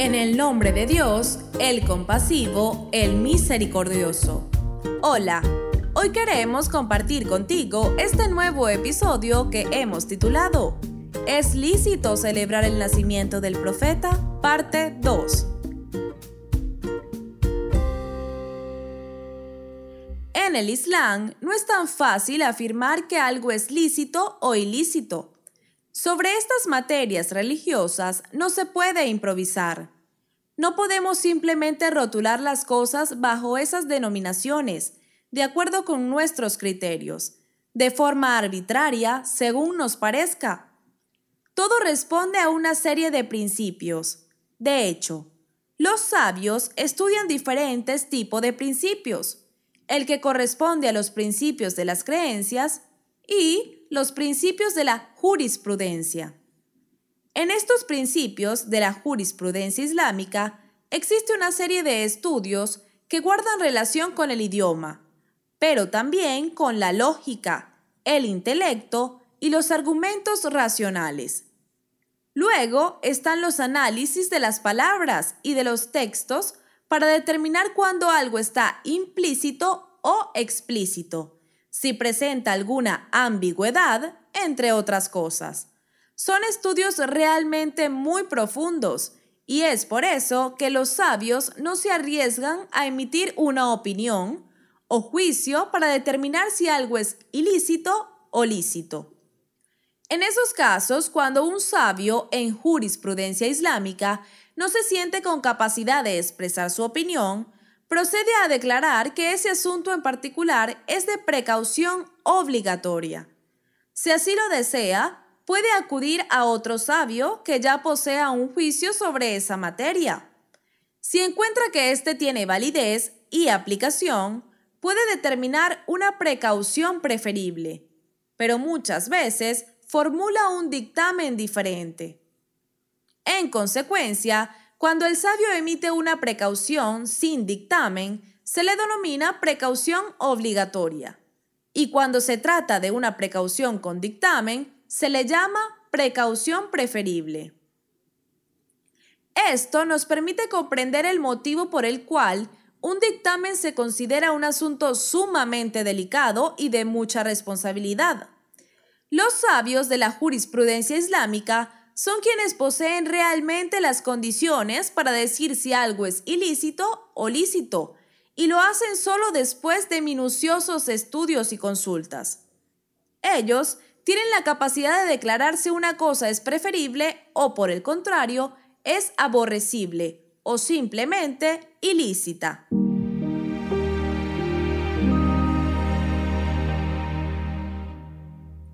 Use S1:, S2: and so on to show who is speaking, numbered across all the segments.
S1: En el nombre de Dios, el compasivo, el misericordioso. Hola, hoy queremos compartir contigo este nuevo episodio que hemos titulado ¿Es lícito celebrar el nacimiento del profeta? Parte 2. En el Islam no es tan fácil afirmar que algo es lícito o ilícito. Sobre estas materias religiosas no se puede improvisar. No podemos simplemente rotular las cosas bajo esas denominaciones, de acuerdo con nuestros criterios, de forma arbitraria, según nos parezca. Todo responde a una serie de principios. De hecho, los sabios estudian diferentes tipos de principios, el que corresponde a los principios de las creencias y los principios de la jurisprudencia. En estos principios de la jurisprudencia islámica existe una serie de estudios que guardan relación con el idioma, pero también con la lógica, el intelecto y los argumentos racionales. Luego están los análisis de las palabras y de los textos para determinar cuándo algo está implícito o explícito si presenta alguna ambigüedad, entre otras cosas. Son estudios realmente muy profundos y es por eso que los sabios no se arriesgan a emitir una opinión o juicio para determinar si algo es ilícito o lícito. En esos casos, cuando un sabio en jurisprudencia islámica no se siente con capacidad de expresar su opinión, procede a declarar que ese asunto en particular es de precaución obligatoria. Si así lo desea, puede acudir a otro sabio que ya posea un juicio sobre esa materia. Si encuentra que éste tiene validez y aplicación, puede determinar una precaución preferible, pero muchas veces formula un dictamen diferente. En consecuencia, cuando el sabio emite una precaución sin dictamen, se le denomina precaución obligatoria. Y cuando se trata de una precaución con dictamen, se le llama precaución preferible. Esto nos permite comprender el motivo por el cual un dictamen se considera un asunto sumamente delicado y de mucha responsabilidad. Los sabios de la jurisprudencia islámica son quienes poseen realmente las condiciones para decir si algo es ilícito o lícito, y lo hacen solo después de minuciosos estudios y consultas. Ellos tienen la capacidad de declarar si una cosa es preferible o, por el contrario, es aborrecible o simplemente ilícita.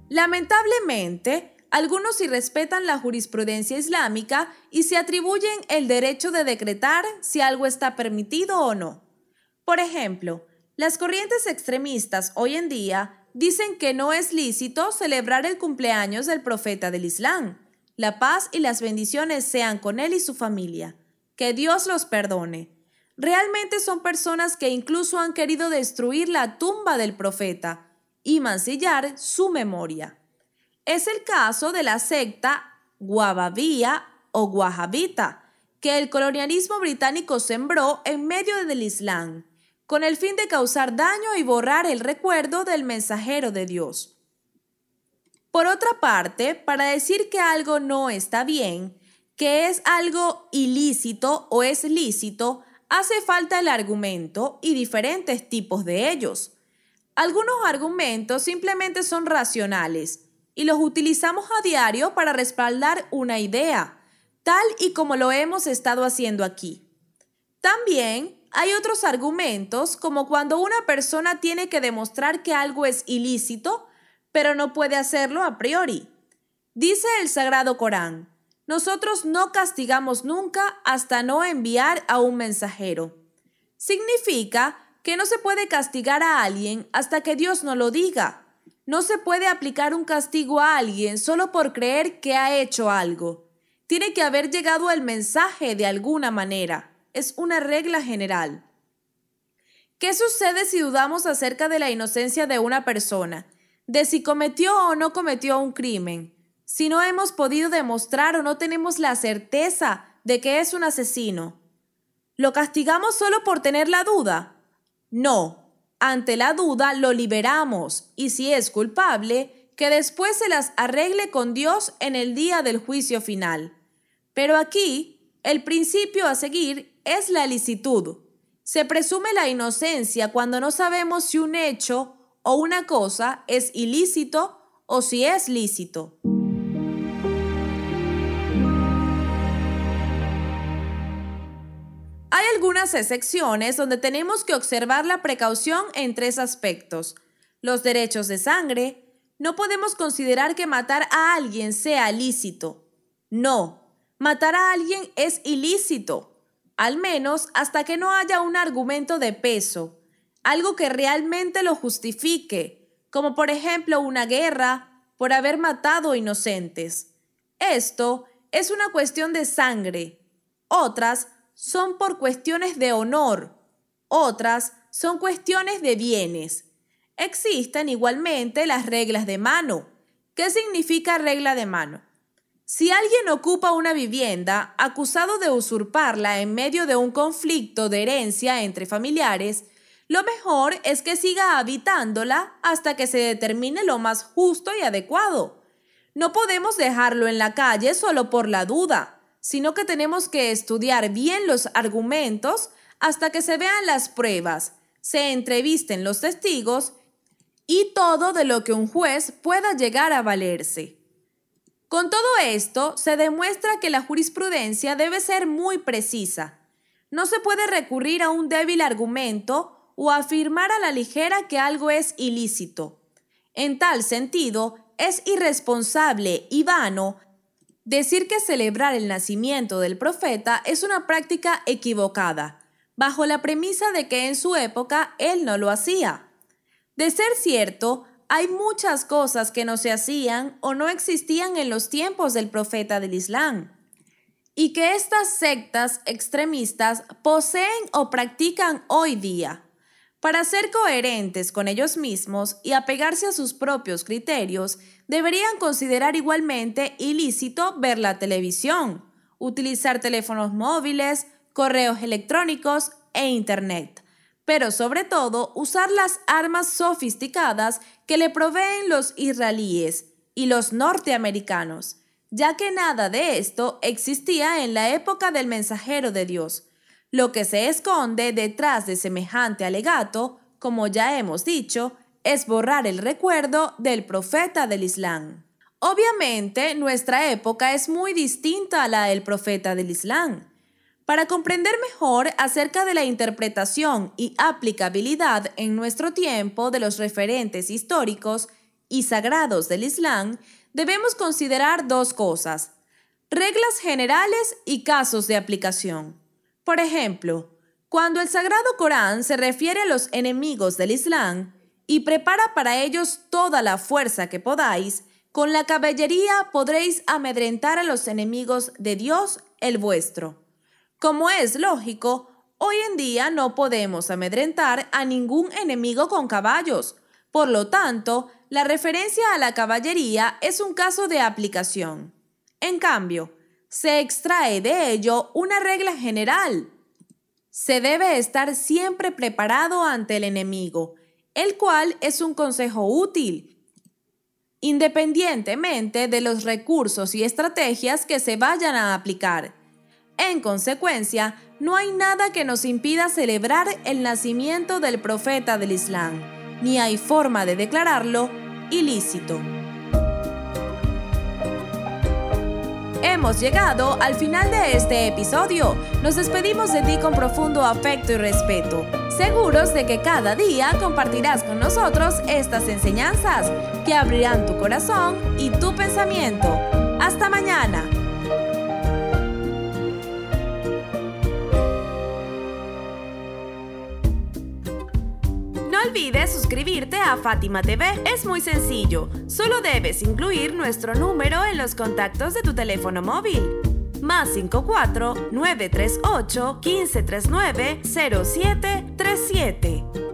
S1: Lamentablemente, algunos irrespetan la jurisprudencia islámica y se atribuyen el derecho de decretar si algo está permitido o no. Por ejemplo, las corrientes extremistas hoy en día dicen que no es lícito celebrar el cumpleaños del profeta del Islam. La paz y las bendiciones sean con él y su familia. Que Dios los perdone. Realmente son personas que incluso han querido destruir la tumba del profeta y mancillar su memoria. Es el caso de la secta Guababía o Guajabita, que el colonialismo británico sembró en medio del Islam, con el fin de causar daño y borrar el recuerdo del mensajero de Dios. Por otra parte, para decir que algo no está bien, que es algo ilícito o es lícito, hace falta el argumento y diferentes tipos de ellos. Algunos argumentos simplemente son racionales, y los utilizamos a diario para respaldar una idea, tal y como lo hemos estado haciendo aquí. También hay otros argumentos como cuando una persona tiene que demostrar que algo es ilícito, pero no puede hacerlo a priori. Dice el Sagrado Corán, nosotros no castigamos nunca hasta no enviar a un mensajero. Significa que no se puede castigar a alguien hasta que Dios no lo diga. No se puede aplicar un castigo a alguien solo por creer que ha hecho algo. Tiene que haber llegado el mensaje de alguna manera. Es una regla general. ¿Qué sucede si dudamos acerca de la inocencia de una persona? De si cometió o no cometió un crimen. Si no hemos podido demostrar o no tenemos la certeza de que es un asesino. ¿Lo castigamos solo por tener la duda? No, ante la duda lo liberamos y si es culpable, que después se las arregle con Dios en el día del juicio final. Pero aquí, el principio a seguir es la licitud. Se presume la inocencia cuando no sabemos si un hecho o una cosa es ilícito o si es lícito. Algunas excepciones donde tenemos que observar la precaución en tres aspectos. Los derechos de sangre. No podemos considerar que matar a alguien sea lícito. No, matar a alguien es ilícito, al menos hasta que no haya un argumento de peso, algo que realmente lo justifique, como por ejemplo una guerra por haber matado inocentes. Esto es una cuestión de sangre. Otras son por cuestiones de honor, otras son cuestiones de bienes. Existen igualmente las reglas de mano. ¿Qué significa regla de mano? Si alguien ocupa una vivienda acusado de usurparla en medio de un conflicto de herencia entre familiares, lo mejor es que siga habitándola hasta que se determine lo más justo y adecuado. No podemos dejarlo en la calle solo por la duda sino que tenemos que estudiar bien los argumentos hasta que se vean las pruebas, se entrevisten los testigos y todo de lo que un juez pueda llegar a valerse. Con todo esto, se demuestra que la jurisprudencia debe ser muy precisa. No se puede recurrir a un débil argumento o afirmar a la ligera que algo es ilícito. En tal sentido, es irresponsable y vano Decir que celebrar el nacimiento del profeta es una práctica equivocada, bajo la premisa de que en su época él no lo hacía. De ser cierto, hay muchas cosas que no se hacían o no existían en los tiempos del profeta del Islam, y que estas sectas extremistas poseen o practican hoy día. Para ser coherentes con ellos mismos y apegarse a sus propios criterios, deberían considerar igualmente ilícito ver la televisión, utilizar teléfonos móviles, correos electrónicos e Internet, pero sobre todo usar las armas sofisticadas que le proveen los israelíes y los norteamericanos, ya que nada de esto existía en la época del mensajero de Dios, lo que se esconde detrás de semejante alegato, como ya hemos dicho, es borrar el recuerdo del profeta del Islam. Obviamente, nuestra época es muy distinta a la del profeta del Islam. Para comprender mejor acerca de la interpretación y aplicabilidad en nuestro tiempo de los referentes históricos y sagrados del Islam, debemos considerar dos cosas, reglas generales y casos de aplicación. Por ejemplo, cuando el Sagrado Corán se refiere a los enemigos del Islam y prepara para ellos toda la fuerza que podáis, con la caballería podréis amedrentar a los enemigos de Dios el vuestro. Como es lógico, hoy en día no podemos amedrentar a ningún enemigo con caballos. Por lo tanto, la referencia a la caballería es un caso de aplicación. En cambio, se extrae de ello una regla general. Se debe estar siempre preparado ante el enemigo, el cual es un consejo útil, independientemente de los recursos y estrategias que se vayan a aplicar. En consecuencia, no hay nada que nos impida celebrar el nacimiento del profeta del Islam, ni hay forma de declararlo ilícito. Hemos llegado al final de este episodio. Nos despedimos de ti con profundo afecto y respeto, seguros de que cada día compartirás con nosotros estas enseñanzas que abrirán tu corazón y tu pensamiento. Hasta mañana. olvides suscribirte a Fátima TV. Es muy sencillo. Solo debes incluir nuestro número en los contactos de tu teléfono móvil. Más 54 938 1539 0737.